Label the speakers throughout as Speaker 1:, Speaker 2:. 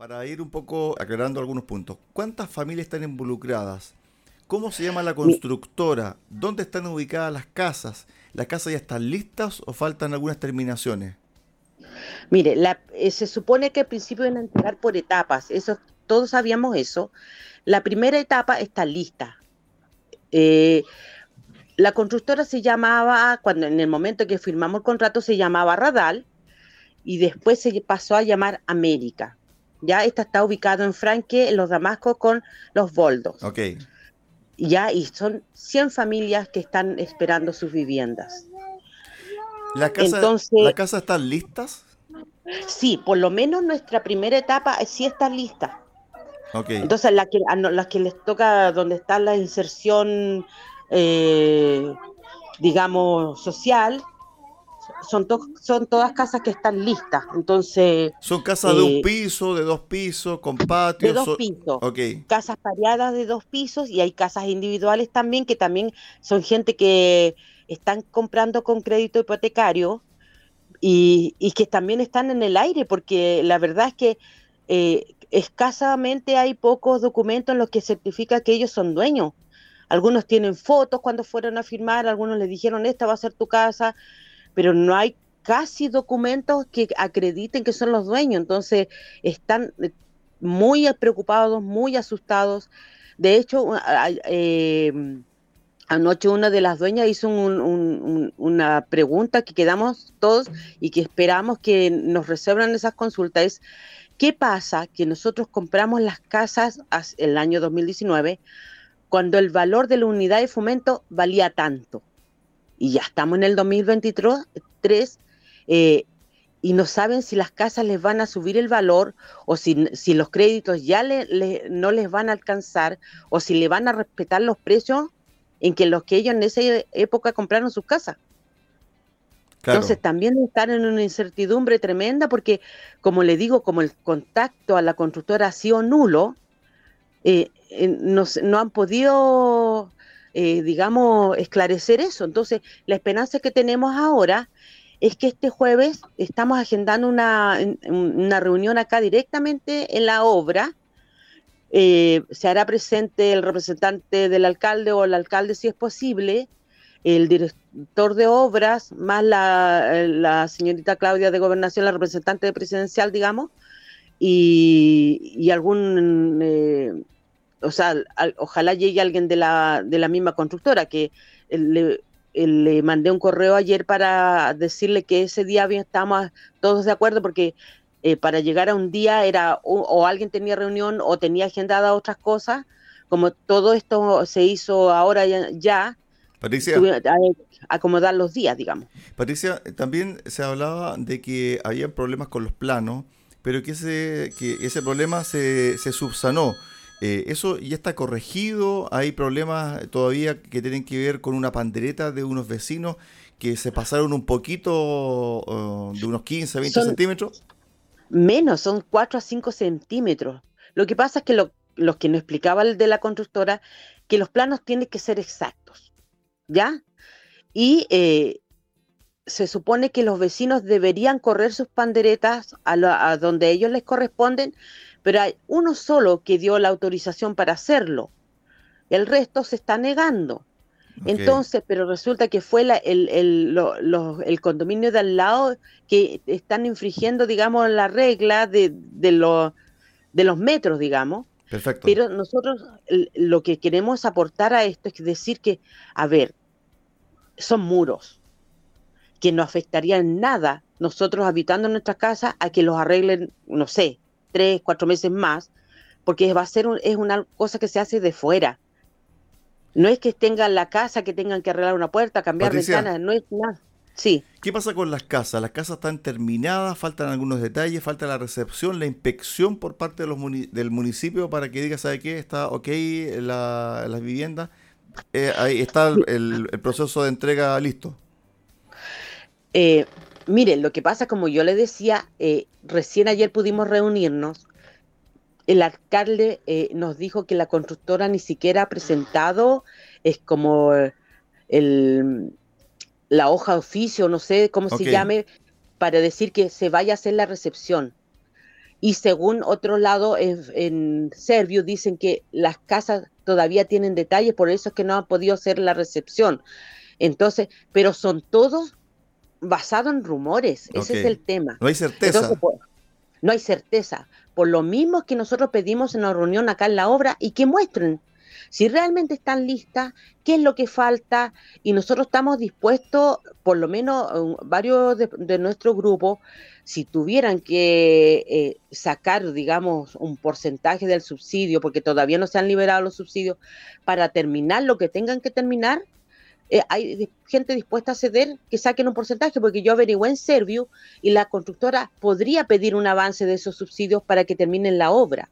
Speaker 1: Para ir un poco aclarando algunos puntos, ¿cuántas familias están involucradas? ¿Cómo se llama la constructora? ¿Dónde están ubicadas las casas? ¿Las casas ya están listas o faltan algunas terminaciones?
Speaker 2: Mire, eh, se supone que al principio van a entregar por etapas, eso, todos sabíamos eso. La primera etapa está lista. Eh, la constructora se llamaba, cuando en el momento que firmamos el contrato, se llamaba Radal y después se pasó a llamar América. Ya esta está ubicado en Franque, en los Damascos, con los Boldos.
Speaker 1: Ok.
Speaker 2: Ya, y son 100 familias que están esperando sus viviendas.
Speaker 1: ¿La casa, Entonces, ¿La casa están listas?
Speaker 2: Sí, por lo menos nuestra primera etapa sí está lista.
Speaker 1: Okay.
Speaker 2: Entonces, la que, a las que les toca donde está la inserción, eh, digamos, social, son, son todas casas que están listas. Entonces.
Speaker 1: Son casas de un eh, piso, de dos pisos, con patio.
Speaker 2: De dos pisos.
Speaker 1: Okay.
Speaker 2: Casas pareadas de dos pisos y hay casas individuales también que también son gente que están comprando con crédito hipotecario y, que también están en el aire, porque la verdad es que eh, escasamente hay pocos documentos en los que certifica que ellos son dueños. Algunos tienen fotos cuando fueron a firmar, algunos les dijeron esta va a ser tu casa, pero no hay casi documentos que acrediten que son los dueños. Entonces están eh, muy preocupados, muy asustados. De hecho, eh, Anoche una de las dueñas hizo una pregunta que quedamos todos y que esperamos que nos resuelvan esas consultas. ¿qué pasa que nosotros compramos las casas el año 2019 cuando el valor de la unidad de fomento valía tanto? Y ya estamos en el 2023 eh, y no saben si las casas les van a subir el valor o si, si los créditos ya no les van a alcanzar o si le van a respetar los precios en que los que ellos en esa época compraron sus casas. Entonces también están en una incertidumbre tremenda porque, como le digo, como el contacto a la constructora ha sido nulo, eh, no, han podido, eh, digamos, esclarecer eso. Entonces, la esperanza que tenemos ahora es que este jueves estamos agendando una, una reunión acá directamente en la obra eh, se hará presente el representante del alcalde o el alcalde si es posible, el director de obras, más la, señorita Claudia de Gobernación, la representante presidencial, digamos, y, algún, eh, o sea, ojalá llegue alguien de la, de la misma constructora, que le, le mandé un correo ayer para decirle que ese día bien estamos todos de acuerdo, porque eh, para llegar a un día era o, alguien tenía reunión o tenía agendada otras cosas, como todo esto se hizo ahora ya,
Speaker 1: Patricia,
Speaker 2: acomodar los días, digamos.
Speaker 1: Patricia, también se hablaba de que había problemas con los planos, pero que ese, que ese problema se, se subsanó. Eh, ¿Eso ya está corregido? ¿Hay problemas todavía que tienen que ver con una pandereta de unos vecinos que se pasaron un poquito uh, de unos 15, 20 centímetros?
Speaker 2: Menos, son 4 a 5 centímetros. Lo que pasa es que lo, los que nos explicaba el de la constructora, que los planos tienen que ser exactos, ¿ya? Y eh, se supone que los vecinos deberían correr sus panderetas a, donde ellos les corresponden, pero hay uno solo que dio la autorización para hacerlo. El resto se está negando. Entonces, pero resulta que fue el, el, condominio de al lado que están infringiendo, digamos, la regla de, de, de los metros, digamos.
Speaker 1: Perfecto.
Speaker 2: Pero nosotros lo que queremos aportar a esto es decir que, a ver, son muros que no afectarían nada nosotros habitando en nuestra casa a que los arreglen, no sé, tres, cuatro meses más, porque va a ser es una cosa que se hace de fuera no es que tengan la casa, que tengan que arreglar una puerta, cambiar ventanas, no es nada. Sí.
Speaker 1: ¿Qué pasa con las casas? ¿Las casas están terminadas? ¿Faltan algunos detalles? ¿Falta la recepción, la inspección por parte de los del municipio para que diga, ¿sabe qué? ¿Está ok la, las viviendas? Eh, ahí está el, proceso de entrega listo.
Speaker 2: Eh, miren, lo que pasa, como yo le decía, eh, recién ayer pudimos reunirnos el alcalde eh, nos dijo que la constructora ni siquiera ha presentado, es como el, la hoja de oficio, no sé cómo se llame, para decir que se vaya a hacer la recepción. Y según otro lado, en, en Servio dicen que las casas todavía tienen detalles, por eso es que no ha podido ser la recepción. Entonces, pero son todos basados en rumores, ese es el tema.
Speaker 1: No hay certeza.
Speaker 2: Pues, no hay certeza. Por lo mismo que nosotros pedimos en la reunión acá en la obra y que muestren si realmente están listas, qué es lo que falta y nosotros estamos dispuestos, por lo menos varios de, nuestro grupo, si tuvieran que eh, sacar, digamos, un porcentaje del subsidio, porque todavía no se han liberado los subsidios, para terminar lo que tengan que terminar, eh, hay gente dispuesta a ceder que saquen un porcentaje, porque yo averigué en Servio y la constructora podría pedir un avance de esos subsidios para que terminen la obra,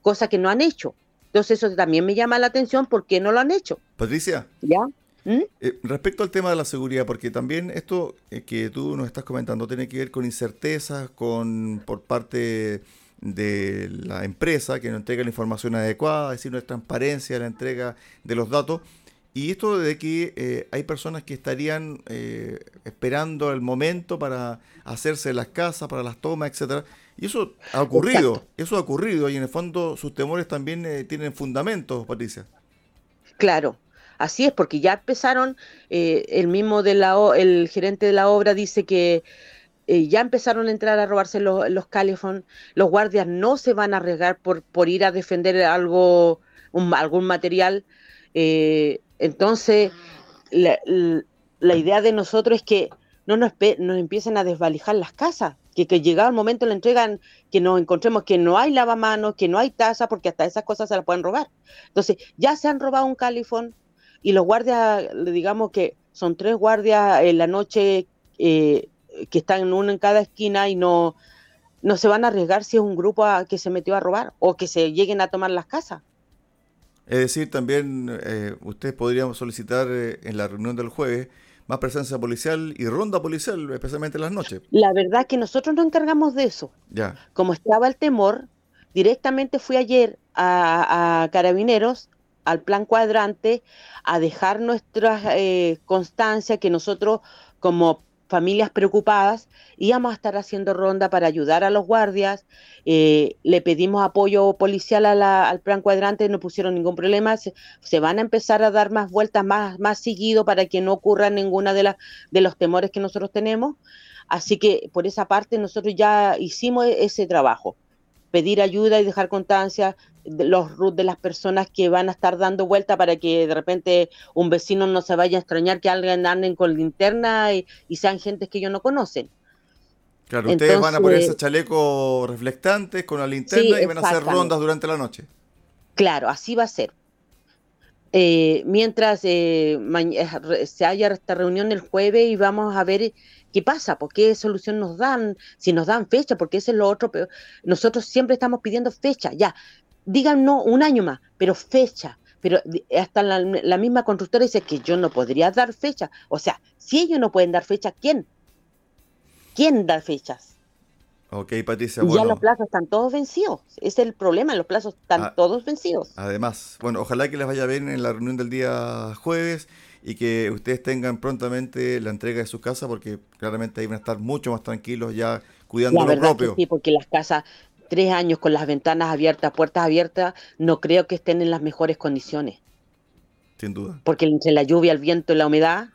Speaker 2: cosa que no han hecho. Entonces eso también me llama la atención, ¿por qué no lo han hecho?
Speaker 1: Patricia.
Speaker 2: ¿Ya?
Speaker 1: ¿Mm? Eh, respecto al tema de la seguridad, porque también esto eh, que tú nos estás comentando tiene que ver con incertezas, con por parte de la empresa que no entrega la información adecuada, es decir, no es transparencia la entrega de los datos. Y esto de que eh, hay personas que estarían eh, esperando el momento para hacerse las casas, para las tomas, etcétera. Y eso ha ocurrido, eso ha ocurrido y en el fondo sus temores también eh, tienen fundamentos, Patricia.
Speaker 2: Claro, así es, porque ya empezaron, el mismo de la, el gerente de la obra dice que ya empezaron a entrar a robarse los, los los guardias no se van a arriesgar por, por ir a defender algo, algún material. Eh, entonces, la, idea de nosotros es que no nos, nos empiecen a desvalijar las casas, que, que llegado el momento le entregan, que nos encontremos que no hay lavamanos, que no hay taza, porque hasta esas cosas se las pueden robar. Entonces, ya se han robado un califón y los guardias, digamos que son tres guardias en la noche eh, que están uno en cada esquina y no, no se van a arriesgar si es un grupo que se metió a robar o que se lleguen a tomar las casas.
Speaker 1: Es decir, también eh, ustedes podrían solicitar eh, en la reunión del jueves más presencia policial y ronda policial, especialmente en las noches.
Speaker 2: La verdad que nosotros nos encargamos de eso.
Speaker 1: Ya.
Speaker 2: Como estaba el temor, directamente fui ayer a, Carabineros, al plan cuadrante, a dejar nuestra eh, constancia que nosotros como familias preocupadas, íbamos a estar haciendo ronda para ayudar a los guardias, eh, le pedimos apoyo policial al plan cuadrante, no pusieron ningún problema, se, van a empezar a dar más vueltas más, más seguido para que no ocurra ninguna de, las de los temores que nosotros tenemos. Así que por esa parte nosotros ya hicimos e-, ese trabajo pedir ayuda y dejar constancia de los RUT de las personas que van a estar dando vuelta para que de repente un vecino no se vaya a extrañar que alguien anden con linterna y, sean gentes que ellos no conocen.
Speaker 1: Claro, ustedes van a poner ese chaleco reflectantes con la linterna y van a hacer rondas durante la noche.
Speaker 2: Claro, así va a ser. Eh, mientras eh, eh, se haya esta reunión el jueves y vamos a ver qué pasa, por qué solución nos dan, si nos dan fecha, porque eso es lo otro. Pero nosotros siempre estamos pidiendo fecha, ya, digan no un año más, pero fecha. Pero hasta la, la misma constructora dice que yo no podría dar fecha. O sea, si ellos no pueden dar fecha, ¿quién? ¿Quién da fechas?
Speaker 1: Ok, Patricia.
Speaker 2: Ya los plazos están todos vencidos. es el problema, los plazos están ah, todos vencidos.
Speaker 1: Además, bueno, ojalá que les vaya bien en la reunión del día jueves y que ustedes tengan prontamente la entrega de su casa porque claramente ahí van a estar mucho más tranquilos ya cuidando lo propio.
Speaker 2: sí, porque las casas, tres años con las ventanas abiertas, puertas abiertas, no creo que estén en las mejores condiciones.
Speaker 1: Sin duda.
Speaker 2: Porque entre la lluvia, el viento y la humedad.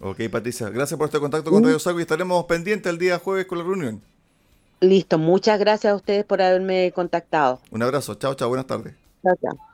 Speaker 1: Ok, Patricia, gracias por este contacto con Radio Sago y estaremos pendientes el día jueves con la reunión.
Speaker 2: Listo, muchas gracias a ustedes por haberme contactado.
Speaker 1: Un abrazo, chao, chao, buenas tardes.
Speaker 2: Chao, chao.